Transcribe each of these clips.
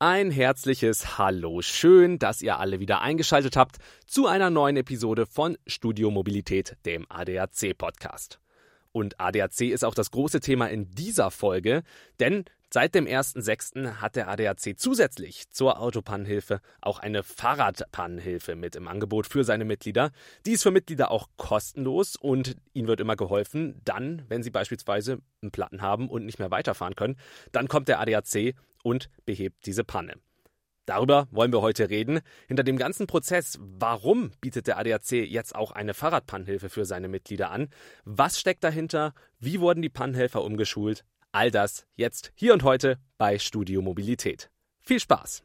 Ein herzliches Hallo. Schön, dass ihr alle wieder eingeschaltet habt zu einer neuen Episode von Studio Mobilität, dem ADAC Podcast. Und ADAC ist auch das große Thema in dieser Folge, denn seit dem 1.6. hat der ADAC zusätzlich zur Autopannhilfe auch eine Fahrradpannhilfe mit im Angebot für seine Mitglieder. Die ist für Mitglieder auch kostenlos und ihnen wird immer geholfen, dann, wenn sie beispielsweise einen Platten haben und nicht mehr weiterfahren können, dann kommt der ADAC und behebt diese Panne. Darüber wollen wir heute reden. Hinter dem ganzen Prozess, warum bietet der ADAC jetzt auch eine Fahrradpannhilfe für seine Mitglieder an? Was steckt dahinter? Wie wurden die Pannhelfer umgeschult? All das jetzt hier und heute bei Studio Mobilität. Viel Spaß!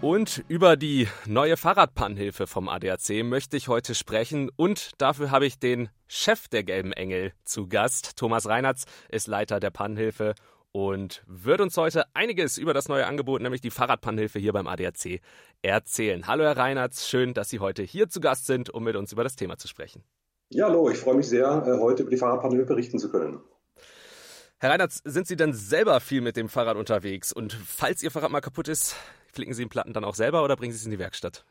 Und über die neue Fahrradpannhilfe vom ADAC möchte ich heute sprechen und dafür habe ich den Chef der Gelben Engel zu Gast. Thomas Reinertz ist Leiter der Pannhilfe und wird uns heute einiges über das neue Angebot, nämlich die Fahrradpannhilfe hier beim ADAC, erzählen. Hallo Herr Reinertz, schön, dass Sie heute hier zu Gast sind, um mit uns über das Thema zu sprechen. Ja, hallo, ich freue mich sehr, äh, heute über die Fahrradpannhilfe berichten zu können. Herr Reinertz, sind Sie denn selber viel mit dem Fahrrad unterwegs? Und falls Ihr Fahrrad mal kaputt ist, Flicken Sie den Platten dann auch selber oder bringen Sie es in die Werkstatt?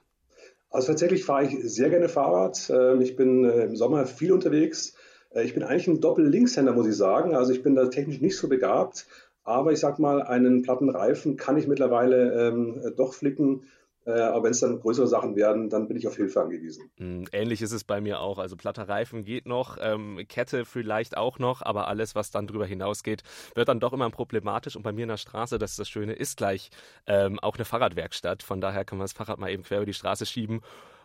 Also tatsächlich fahre ich sehr gerne Fahrrad. Ähm, ich bin äh, im Sommer viel unterwegs. Äh, ich bin eigentlich ein Doppel-Linkshänder, muss ich sagen. Also ich bin da technisch nicht so begabt. Aber ich sag mal, einen Plattenreifen kann ich mittlerweile ähm, doch flicken. Äh, aber wenn es dann größere Sachen werden, dann bin ich auf Hilfe angewiesen. Hm, ähnlich ist es bei mir auch. Also platter Reifen geht noch, ähm, Kette vielleicht auch noch, aber alles, was dann drüber hinausgeht, wird dann doch immer problematisch. Und bei mir in der Straße, das ist das Schöne, ist gleich ähm, auch eine Fahrradwerkstatt. Von daher kann man das Fahrrad mal eben quer über die Straße schieben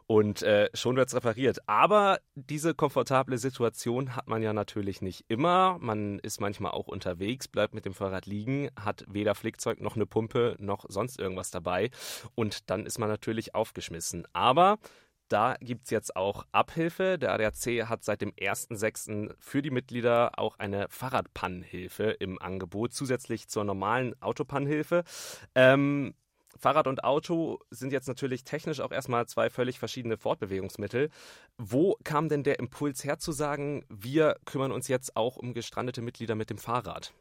und äh, schon wird es repariert. Aber diese komfortable Situation hat man ja natürlich nicht immer. Man ist manchmal auch unterwegs, bleibt mit dem Fahrrad liegen, hat weder Flickzeug noch eine Pumpe noch sonst irgendwas dabei. Und dann ist man natürlich aufgeschmissen. Aber da gibt es jetzt auch Abhilfe. Der ADAC hat seit dem 1.6. für die Mitglieder auch eine Fahrradpannhilfe im Angebot, zusätzlich zur normalen Autopannhilfe. Ähm, Fahrrad und Auto sind jetzt natürlich technisch auch erstmal zwei völlig verschiedene Fortbewegungsmittel. Wo kam denn der Impuls her zu sagen, wir kümmern uns jetzt auch um gestrandete Mitglieder mit dem Fahrrad?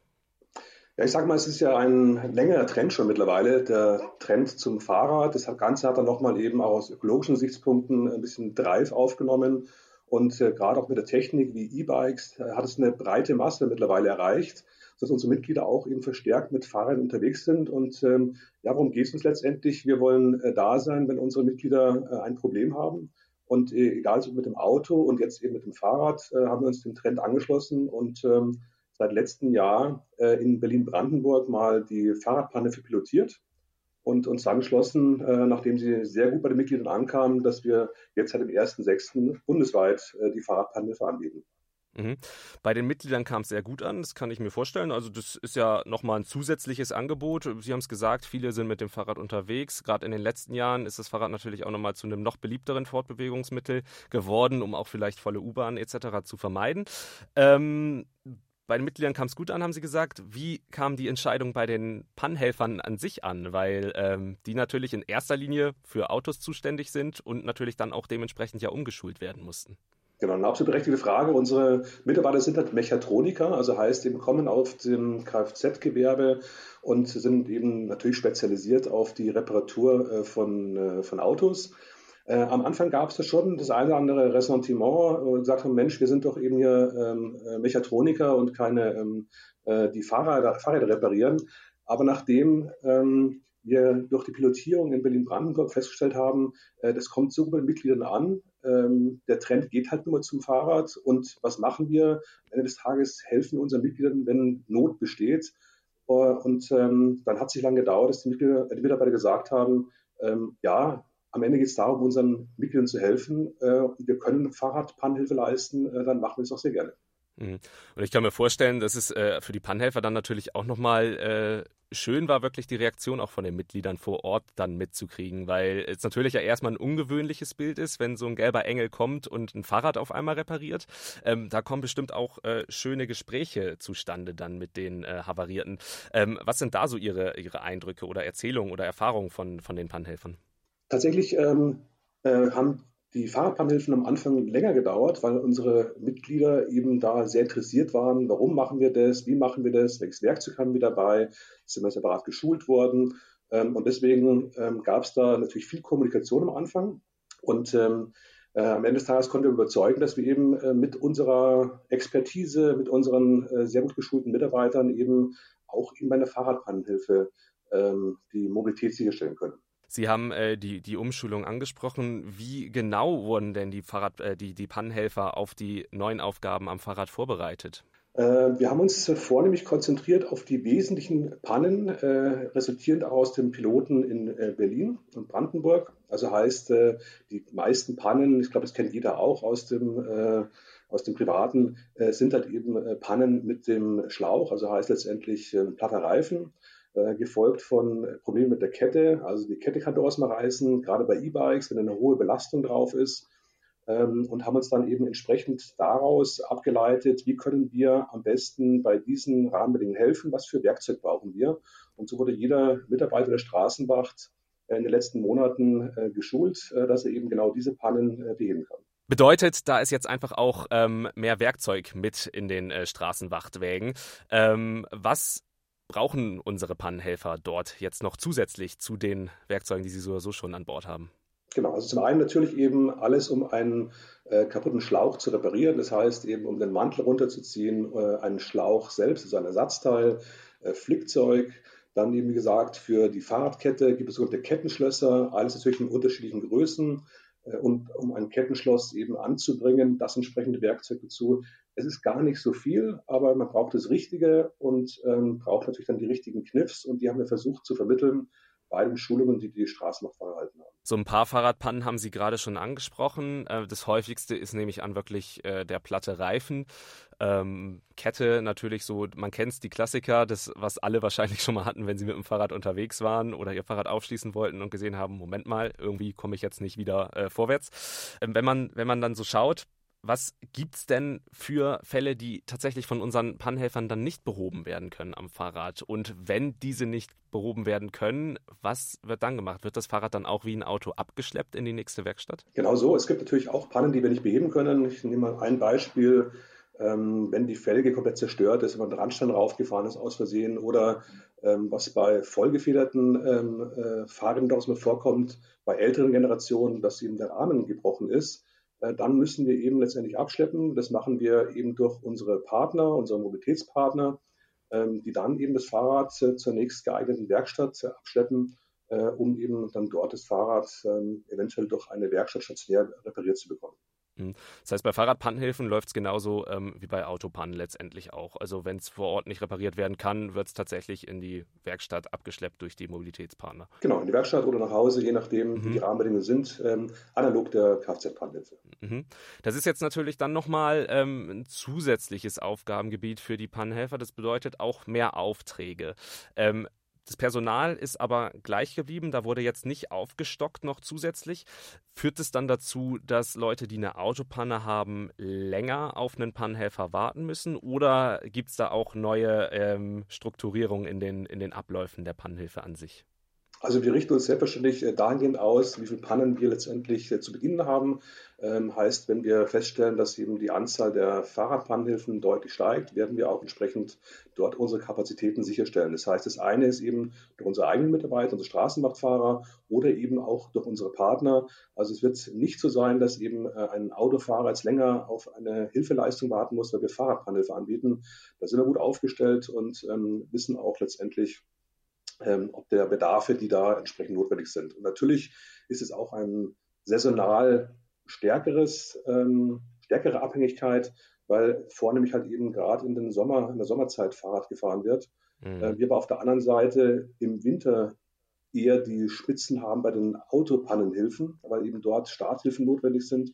Ja, ich sage mal, es ist ja ein längerer Trend schon mittlerweile, der Trend zum Fahrrad. Das Ganze hat dann nochmal eben auch aus ökologischen Sichtspunkten ein bisschen Drive aufgenommen. Und äh, gerade auch mit der Technik wie E-Bikes äh, hat es eine breite Masse mittlerweile erreicht dass unsere Mitglieder auch eben verstärkt mit Fahrern unterwegs sind. Und ähm, ja, worum geht es uns letztendlich? Wir wollen äh, da sein, wenn unsere Mitglieder äh, ein Problem haben. Und äh, egal ob mit dem Auto und jetzt eben mit dem Fahrrad, äh, haben wir uns dem Trend angeschlossen und ähm, seit letztem Jahr äh, in Berlin-Brandenburg mal die Fahrradpanne für pilotiert und uns dann entschlossen, äh, nachdem sie sehr gut bei den Mitgliedern ankam, dass wir jetzt seit dem 1.6. bundesweit die Fahrradpanne anbieten. Mhm. Bei den Mitgliedern kam es sehr gut an, das kann ich mir vorstellen. Also das ist ja nochmal ein zusätzliches Angebot. Sie haben es gesagt, viele sind mit dem Fahrrad unterwegs. Gerade in den letzten Jahren ist das Fahrrad natürlich auch nochmal zu einem noch beliebteren Fortbewegungsmittel geworden, um auch vielleicht volle U-Bahn etc. zu vermeiden. Ähm, bei den Mitgliedern kam es gut an, haben Sie gesagt. Wie kam die Entscheidung bei den Pannhelfern an sich an? Weil ähm, die natürlich in erster Linie für Autos zuständig sind und natürlich dann auch dementsprechend ja umgeschult werden mussten. Genau, eine absolut berechtigte Frage. Unsere Mitarbeiter sind halt Mechatroniker, also heißt, die kommen auf dem Kfz-Gewerbe und sind eben natürlich spezialisiert auf die Reparatur äh, von, äh, von Autos. Äh, am Anfang gab es da schon das eine oder andere Ressentiment und gesagt haben, Mensch, wir sind doch eben hier ähm, Mechatroniker und keine, ähm, die Fahrräder, Fahrräder reparieren. Aber nachdem ähm, wir durch die Pilotierung in Berlin-Brandenburg festgestellt haben, äh, das kommt so bei den Mitgliedern an. Ähm, der Trend geht halt nur zum Fahrrad. Und was machen wir? Am Ende des Tages helfen wir unseren Mitgliedern, wenn Not besteht. Äh, und ähm, dann hat es sich lange gedauert, dass die, Mitglieder, die Mitarbeiter gesagt haben, ähm, ja, am Ende geht es darum, unseren Mitgliedern zu helfen. Äh, wir können Fahrradpannhilfe leisten, äh, dann machen wir es auch sehr gerne. Mhm. Und ich kann mir vorstellen, dass es äh, für die Pannhelfer dann natürlich auch nochmal äh, schön war, wirklich die Reaktion auch von den Mitgliedern vor Ort dann mitzukriegen, weil es natürlich ja erstmal ein ungewöhnliches Bild ist, wenn so ein gelber Engel kommt und ein Fahrrad auf einmal repariert. Ähm, da kommen bestimmt auch äh, schöne Gespräche zustande dann mit den äh, Havarierten. Ähm, was sind da so Ihre, Ihre Eindrücke oder Erzählungen oder Erfahrungen von, von den Pannhelfern? Tatsächlich ähm, äh, haben die Fahrradpannenhilfen am Anfang länger gedauert, weil unsere Mitglieder eben da sehr interessiert waren. Warum machen wir das? Wie machen wir das? Welches Werkzeug haben wir dabei? Sind wir separat geschult worden? Ähm, und deswegen ähm, gab es da natürlich viel Kommunikation am Anfang. Und ähm, äh, am Ende des Tages konnten wir überzeugen, dass wir eben äh, mit unserer Expertise, mit unseren äh, sehr gut geschulten Mitarbeitern eben auch eben bei einer Fahrradpannenhilfe die Mobilität sicherstellen können. Sie haben äh, die, die Umschulung angesprochen. Wie genau wurden denn die, Fahrrad, äh, die, die Pannenhelfer auf die neuen Aufgaben am Fahrrad vorbereitet? Äh, wir haben uns vornehmlich konzentriert auf die wesentlichen Pannen, äh, resultierend aus dem Piloten in äh, Berlin und Brandenburg. Also heißt, äh, die meisten Pannen, ich glaube, das kennt jeder auch aus dem, aus dem Privaten, sind halt eben Pannen mit dem Schlauch, also heißt letztendlich ein platter Reifen äh, gefolgt von Problemen mit der Kette. Also die Kette kann durchaus mal reißen, gerade bei E-Bikes, wenn eine hohe Belastung drauf ist. Ähm, und haben uns dann eben entsprechend daraus abgeleitet, wie können wir am besten bei diesen Rahmenbedingungen helfen, was für Werkzeug brauchen wir. Und so wurde jeder Mitarbeiter der Straßenwacht in den letzten Monaten äh, geschult, äh, dass er eben genau diese Pannen äh, beheben kann. Bedeutet, da ist jetzt einfach auch ähm, mehr Werkzeug mit in den äh, Straßenwachtwägen. Ähm, was brauchen unsere Pannenhelfer dort jetzt noch zusätzlich zu den Werkzeugen, die sie so oder so schon an Bord haben? Genau, also zum einen natürlich eben alles, um einen äh, kaputten Schlauch zu reparieren. Das heißt eben, um den Mantel runterzuziehen, äh, einen Schlauch selbst, also ein Ersatzteil, äh, Flickzeug. Dann eben, wie gesagt, für die Fahrradkette gibt es sogenannte Kettenschlösser, alles natürlich in unterschiedlichen Größen. Äh, und um ein Kettenschloss eben anzubringen, das entsprechende Werkzeug dazu. Es ist gar nicht so viel, aber man braucht das Richtige und ähm, braucht natürlich dann die richtigen Kniffs und die haben wir versucht zu vermitteln bei den Schulungen, die die Straßenbahnfahrer erhalten haben. So ein paar Fahrradpannen haben Sie gerade schon angesprochen. Äh, das häufigste ist nämlich an wirklich äh, der platte Reifen. Ähm, Kette natürlich so, man kennt es, die Klassiker, das, was alle wahrscheinlich schon mal hatten, wenn sie mit dem Fahrrad unterwegs waren oder ihr Fahrrad aufschließen wollten und gesehen haben, Moment mal, irgendwie komme ich jetzt nicht wieder äh, vorwärts. Ähm, wenn, man, wenn man dann so schaut, was gibt es denn für Fälle, die tatsächlich von unseren Pannhelfern dann nicht behoben werden können am Fahrrad? Und wenn diese nicht behoben werden können, was wird dann gemacht? Wird das Fahrrad dann auch wie ein Auto abgeschleppt in die nächste Werkstatt? Genau so. Es gibt natürlich auch Pannen, die wir nicht beheben können. Ich nehme mal ein Beispiel. Ähm, wenn die Felge komplett zerstört ist, wenn man den Randstand raufgefahren ist aus Versehen oder ähm, was bei vollgefederten ähm, äh, Fahrrädern durchaus mal vorkommt, bei älteren Generationen, dass eben der Rahmen gebrochen ist, dann müssen wir eben letztendlich abschleppen. Das machen wir eben durch unsere Partner, unsere Mobilitätspartner, ähm, die dann eben das Fahrrad zur nächst geeigneten Werkstatt abschleppen, äh, um eben dann dort das Fahrrad ähm, eventuell durch eine Werkstatt stationär repariert zu bekommen. Hm. Das heißt, bei Fahrradpannenhilfen läuft es genauso ähm, wie bei Autopannen letztendlich auch. Also wenn es vor Ort nicht repariert werden kann, wird es tatsächlich in die Werkstatt abgeschleppt durch die Mobilitätspartner. Genau, in die Werkstatt oder nach Hause, je nachdem, mhm. wie die Rahmenbedingungen sind, ähm, analog der Kfz-Pannenhilfe. Mhm. Das ist jetzt natürlich dann nochmal ähm, ein zusätzliches Aufgabengebiet für die Pannenhelfer. Das bedeutet auch mehr Aufträge. Ähm, das Personal ist aber gleich geblieben, da wurde jetzt nicht aufgestockt noch zusätzlich. Führt es dann dazu, dass Leute, die eine Autopanne haben, länger auf einen Pannenhelfer warten müssen? Oder gibt es da auch neue ähm, Strukturierungen in den, in den Abläufen der Pannenhilfe an sich? Also wir richten uns selbstverständlich äh, dahingehend aus, wie viele Pannen wir letztendlich äh, zu Beginn haben. Ähm, heißt, wenn wir feststellen, dass eben die Anzahl der Fahrradpannenhilfen deutlich steigt, werden wir auch entsprechend dort unsere Kapazitäten sicherstellen. Das heißt, das eine ist eben durch unsere eigenen Mitarbeiter, unsere Straßenwachtfahrer oder eben auch durch unsere Partner. Also es wird nicht so sein, dass eben äh, ein Autofahrer jetzt länger auf eine Hilfeleistung warten muss, weil wir Fahrradpannenhilfe anbieten. Da sind wir gut aufgestellt und ähm, wissen auch letztendlich, ähm, ob der Bedarfe, die da entsprechend notwendig sind. Und natürlich ist es auch ein saisonal stärkeres, ähm, stärkere Abhängigkeit, weil vornehmlich halt eben gerade in den Sommer, in der Sommerzeit Fahrrad gefahren wird. Mhm. Äh, wir aber auf der anderen Seite im Winter eher die Spitzen haben bei den Autopannenhilfen, weil eben dort Starthilfen notwendig sind.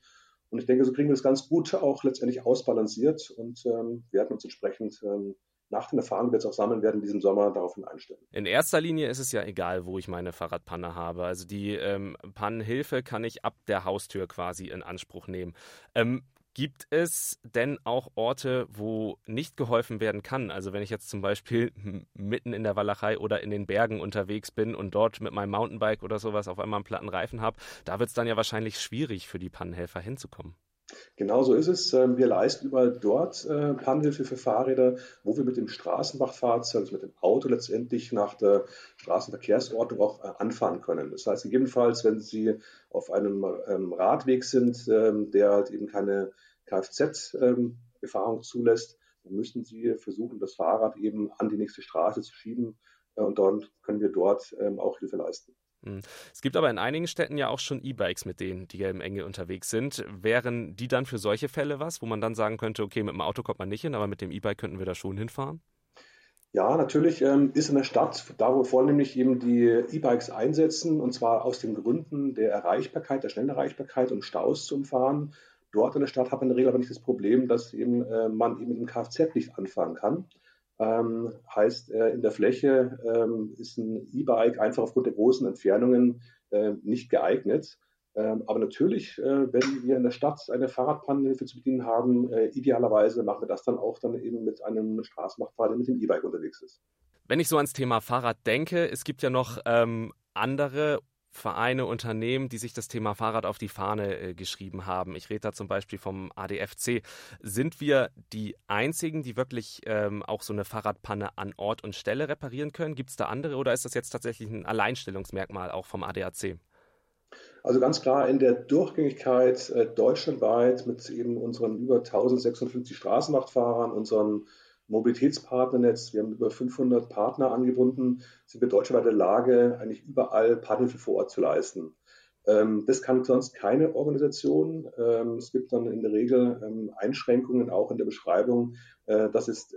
Und ich denke, so kriegen wir das ganz gut auch letztendlich ausbalanciert und ähm, werden uns entsprechend ähm, nach den Erfahrungen, die wir jetzt auch sammeln werden, diesem Sommer daraufhin einstellen. In erster Linie ist es ja egal, wo ich meine Fahrradpanne habe. Also die ähm, Pannenhilfe kann ich ab der Haustür quasi in Anspruch nehmen. Ähm, Gibt es denn auch Orte, wo nicht geholfen werden kann? Also wenn ich jetzt zum Beispiel mitten in der Walachei oder in den Bergen unterwegs bin und dort mit meinem Mountainbike oder sowas auf einmal einen platten Reifen habe, da wird es dann ja wahrscheinlich schwierig für die Pannenhelfer hinzukommen. Genau so ist es. Ähm, wir leisten überall dort äh, Pannenhilfe für Fahrräder, wo wir mit dem Straßenbachfahrzeug, also mit dem Auto letztendlich nach der Straßenverkehrsordnung auch äh, anfahren können. Das heißt, gegebenenfalls, wenn Sie auf einem ähm, Radweg sind, ähm, der halt eben keine Kfz-Befahrung zulässt, dann müssen Sie versuchen, das Fahrrad eben an die nächste Straße zu schieben äh, und dann können wir dort auch Hilfe leisten. Hm. Es gibt aber in einigen Städten ja auch schon E-Bikes, mit denen die gelben Engel unterwegs sind. Wären die dann für solche Fälle was, wo man dann sagen könnte, okay, mit dem Auto kommt man nicht hin, aber mit dem E-Bike könnten wir da schon hinfahren? Ja, natürlich ähm, ist in der Stadt, da wo vornehmlich eben die E-Bikes einsetzen, und zwar aus den Gründen der Erreichbarkeit, der schnellen Erreichbarkeit und Staus zu umfahren, Dort in der Stadt hat man in der Regel aber nicht das Problem, dass eben, äh, man eben mit dem Kfz nicht anfahren kann. Ähm, heißt, äh, in der Fläche ähm, ist ein E-Bike einfach aufgrund der großen Entfernungen äh, nicht geeignet. Ähm, aber natürlich, äh, wenn wir in der Stadt eine Fahrradpannenhilfe zu bedienen haben, äh, idealerweise machen wir das dann auch dann eben mit einem Straßenbachfahrer, der mit dem E-Bike unterwegs ist. Wenn ich so ans Thema Fahrrad denke, es gibt ja noch ähm, andere Vereine, Unternehmen, die sich das Thema Fahrrad auf die Fahne äh, geschrieben haben. Ich rede da zum Beispiel vom ADFC. Sind wir die einzigen, die wirklich ähm, auch so eine Fahrradpanne an Ort und Stelle reparieren können? Gibt es da andere oder ist das jetzt tatsächlich ein Alleinstellungsmerkmal auch vom ADAC? Also ganz klar in der Durchgängigkeit äh, deutschlandweit mit eben unseren über 1650 Straßenmachtfahrern, unseren Mobilitätspartnernetz. Wir haben über 500 Partner angebunden, sind wir deutschlandweit in der Lage, eigentlich überall Partnerhilfe vor Ort zu leisten. Ähm, das kann sonst keine Organisation. Ähm, es gibt dann in der Regel ähm, Einschränkungen auch in der Beschreibung. Äh, dass es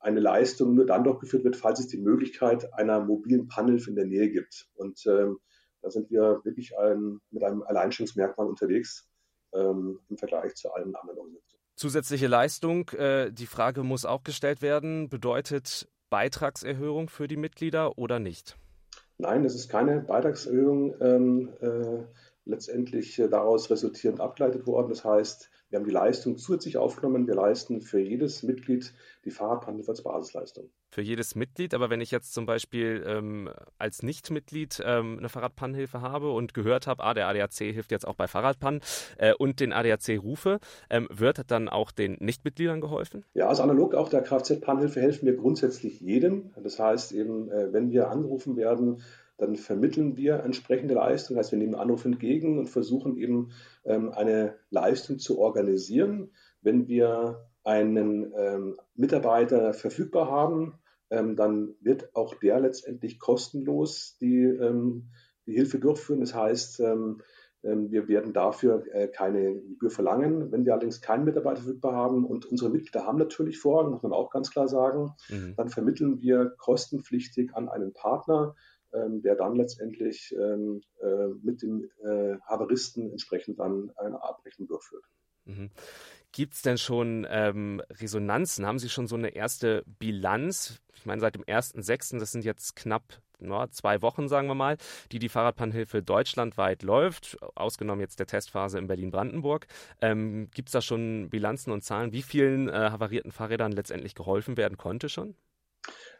eine Leistung nur dann durchgeführt wird, falls es die Möglichkeit einer mobilen Pannhilfe in der Nähe gibt. Und da sind wir wirklich ein, mit einem Alleinstellungsmerkmal unterwegs im Vergleich zu allen anderen Organisationen. Zusätzliche Leistung, äh, die Frage muss auch gestellt werden, bedeutet Beitragserhöhung für die Mitglieder oder nicht? Nein, es ist keine Beitragserhöhung ähm, äh, letztendlich äh, daraus resultierend abgeleitet worden. Das heißt, wir haben die Leistung zusätzlich aufgenommen. Wir leisten für jedes Mitglied die Fahrradpannhilfe als Basisleistung. Für jedes Mitglied, aber wenn ich jetzt zum Beispiel ähm, als Nichtmitglied ähm, eine Fahrradpannhilfe habe und gehört habe, ah, der ADAC hilft jetzt auch bei Fahrradpannen äh, und den ADAC rufe, ähm, wird dann auch den Nichtmitgliedern geholfen? Ja, also analog auch der Kfz-Pannhilfe helfen wir grundsätzlich jedem. Das heißt eben, äh, wenn wir angerufen werden, dann vermitteln wir entsprechende Leistung. Das heißt, wir nehmen Anruf entgegen und versuchen eben ähm, eine Leistung zu organisieren. Wenn wir einen ähm, Mitarbeiter verfügbar haben, ähm, dann wird auch der letztendlich kostenlos die, ähm, die Hilfe durchführen. Das heißt, ähm, ähm, wir werden dafür äh, keine Gebühr verlangen. Wenn wir allerdings keinen Mitarbeiter verfügbar haben und unsere Mitglieder haben natürlich Vorrang, muss man auch ganz klar sagen, mhm. dann vermitteln wir kostenpflichtig an einen Partner, der dann letztendlich ähm, äh, mit dem äh, Haveristen entsprechend dann eine Abrechnung durchführt. Mhm. Gibt es denn schon ähm, Resonanzen? Haben Sie schon so eine erste Bilanz? Ich meine, seit dem 1.6., das sind jetzt knapp na, zwei Wochen, sagen wir mal, die die Fahrradpannhilfe deutschlandweit läuft, ausgenommen jetzt der Testphase in Berlin-Brandenburg. Ähm, Gibt es da schon Bilanzen und Zahlen, wie vielen äh, havarierten Fahrrädern letztendlich geholfen werden konnte schon?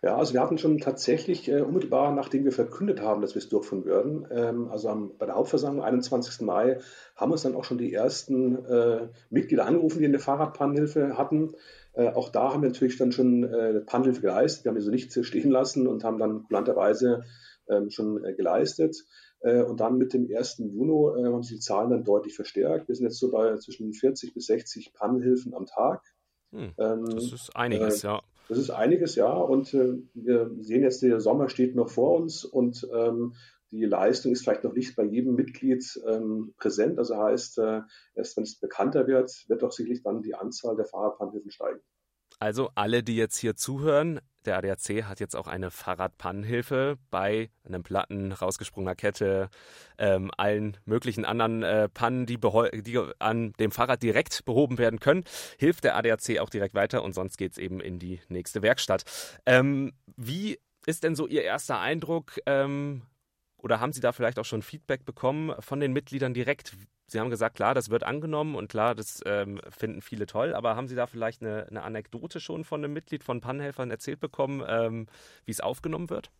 Ja, also wir hatten schon tatsächlich äh, unmittelbar, nachdem wir verkündet haben, dass wir es durchführen würden, ähm, also am, bei der Hauptversammlung, 21. Mai, haben uns dann auch schon die ersten äh, Mitglieder angerufen, die eine Fahrradpannhilfe hatten. Äh, auch da haben wir natürlich dann schon äh, Pannhilfe geleistet. Wir haben die so nicht stehen lassen und haben dann kulanterweise ähm, schon äh, geleistet. Äh, und dann mit dem 1. Juni äh, haben sich die Zahlen dann deutlich verstärkt. Wir sind jetzt so bei zwischen 40 bis 60 Pannhilfen am Tag. Hm, ähm, das ist einiges, ja. Das ist einiges, ja. Und äh, wir sehen jetzt, der Sommer steht noch vor uns und ähm, die Leistung ist vielleicht noch nicht bei jedem Mitglied ähm, präsent. Also heißt, äh, erst wenn es bekannter wird, wird doch sicherlich dann die Anzahl der Fahrradpannhilfen steigen. Also alle, die jetzt hier zuhören, der ADAC hat jetzt auch eine Fahrradpannenhilfe bei einem Platten, rausgesprungener Kette, ähm, allen möglichen anderen äh, Pannen, die, die, an dem Fahrrad direkt behoben werden können, hilft der ADAC auch direkt weiter und sonst geht es eben in die nächste Werkstatt. Ähm, wie ist denn so Ihr erster Eindruck? Ähm, oder haben Sie da vielleicht auch schon Feedback bekommen von den Mitgliedern direkt? Sie haben gesagt, klar, das wird angenommen und klar, das ähm, finden viele toll, aber haben Sie da vielleicht eine, eine, Anekdote schon von einem Mitglied von Pannenhelfern erzählt bekommen, ähm, wie es aufgenommen wird?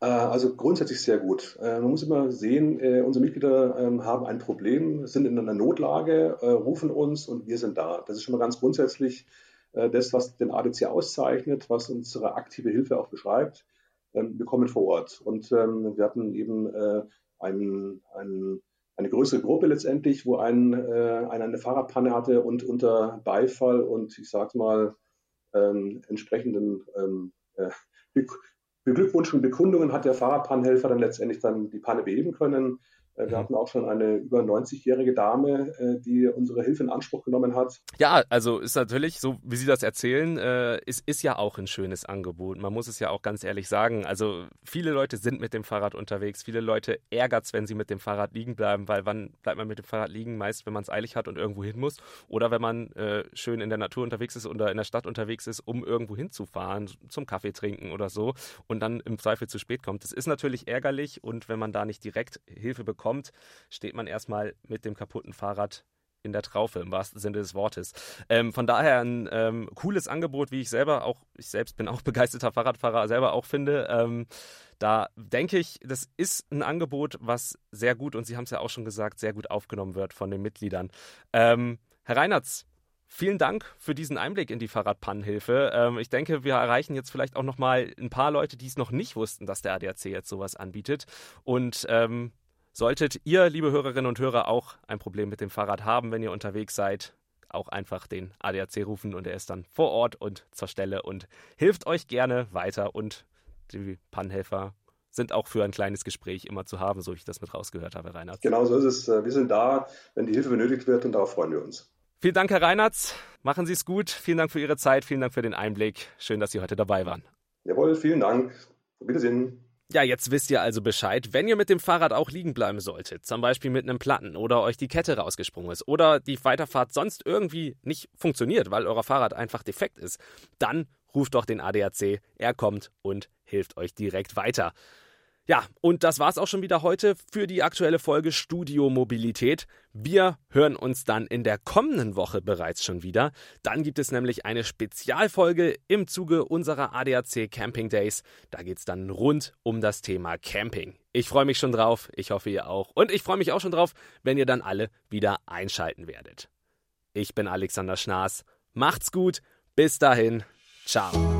Äh, also grundsätzlich sehr gut. Äh, man muss immer sehen, äh, unsere Mitglieder ähm, haben ein Problem, sind in einer Notlage, rufen uns und wir sind da. Das ist schon mal ganz grundsätzlich das, was den ADC auszeichnet, was unsere aktive Hilfe auch beschreibt. Ähm, wir kommen vor Ort und ähm, wir hatten eben einen, einen eine größere Gruppe letztendlich, wo ein, äh, einer eine Fahrradpanne hatte und unter Beifall und ich sage mal ähm, entsprechenden ähm, äh, Beglückwünschen, Bekundungen hat der Fahrradpannenhelfer dann letztendlich dann die Panne beheben können. Äh, wir mhm. hatten auch schon eine über 90-jährige Dame, äh, die unsere Hilfe in Anspruch genommen hat. Ja, also ist natürlich, so wie Sie das erzählen, äh, ist, ist ja auch ein schönes Angebot. Man muss es ja auch ganz ehrlich sagen. Also viele Leute sind mit dem Fahrrad unterwegs. Viele Leute ärgert es, wenn sie mit dem Fahrrad liegen bleiben, weil wann bleibt man mit dem Fahrrad liegen? Meist, wenn man es eilig hat und irgendwo hin muss. Oder wenn man schön in der Natur unterwegs ist oder in der Stadt unterwegs ist, um irgendwo hinzufahren, zum Kaffee trinken oder so und dann im Zweifel zu spät kommt. Das ist natürlich ärgerlich und wenn man da nicht direkt Hilfe bekommt, kommt, steht man erstmal mit dem kaputten Fahrrad in der Traufe, im wahrsten Sinne des Wortes. Ähm, von daher ein ähm, cooles Angebot, wie ich selber auch, ich selbst bin auch begeisterter Fahrradfahrer, selber auch finde. Ähm, da denke ich, das ist ein Angebot, was sehr gut, und Sie haben es ja auch schon gesagt, sehr gut aufgenommen wird von den Mitgliedern. Ähm, Herr Reinertz, Vielen Dank für diesen Einblick in die Fahrradpannenhilfe. Ähm, ich denke, wir erreichen jetzt vielleicht auch noch mal ein paar Leute, die es noch nicht wussten, dass der ADAC jetzt sowas anbietet. Und ähm, Solltet ihr, liebe Hörerinnen und Hörer, auch ein Problem mit dem Fahrrad haben, wenn ihr unterwegs seid, auch einfach den ADAC rufen und er ist dann vor Ort und zur Stelle und hilft euch gerne weiter. Und die Pannhelfer sind auch für ein kleines Gespräch immer zu haben, so wie ich das mit rausgehört habe, Reinhard. Genau so ist es. Wir sind da, wenn die Hilfe benötigt wird und darauf freuen wir uns. Vielen Dank, Herr Reinhardt. Machen Sie es gut. Vielen Dank für Ihre Zeit. Vielen Dank für den Einblick. Schön, dass Sie heute dabei waren. Jawohl, vielen Dank. Auf Wiedersehen. Ja, jetzt wisst ihr also Bescheid. Wenn ihr mit dem Fahrrad auch liegen bleiben solltet, zum Beispiel mit einem Platten oder euch die Kette rausgesprungen ist oder die Weiterfahrt sonst irgendwie nicht funktioniert, weil euer Fahrrad einfach defekt ist, dann ruft doch den ADAC. Er kommt und hilft euch direkt weiter. Ja, und das war's auch schon wieder heute für die aktuelle Folge Studio Mobilität. Wir hören uns dann in der kommenden Woche bereits schon wieder. Dann gibt es nämlich eine Spezialfolge im Zuge unserer ADAC Camping Days. Da geht's dann rund um das Thema Camping. Ich freue mich schon drauf, ich hoffe ihr auch. Und ich freue mich auch schon drauf, wenn ihr dann alle wieder einschalten werdet. Ich bin Alexander Schnaas. Macht's gut, bis dahin, ciao.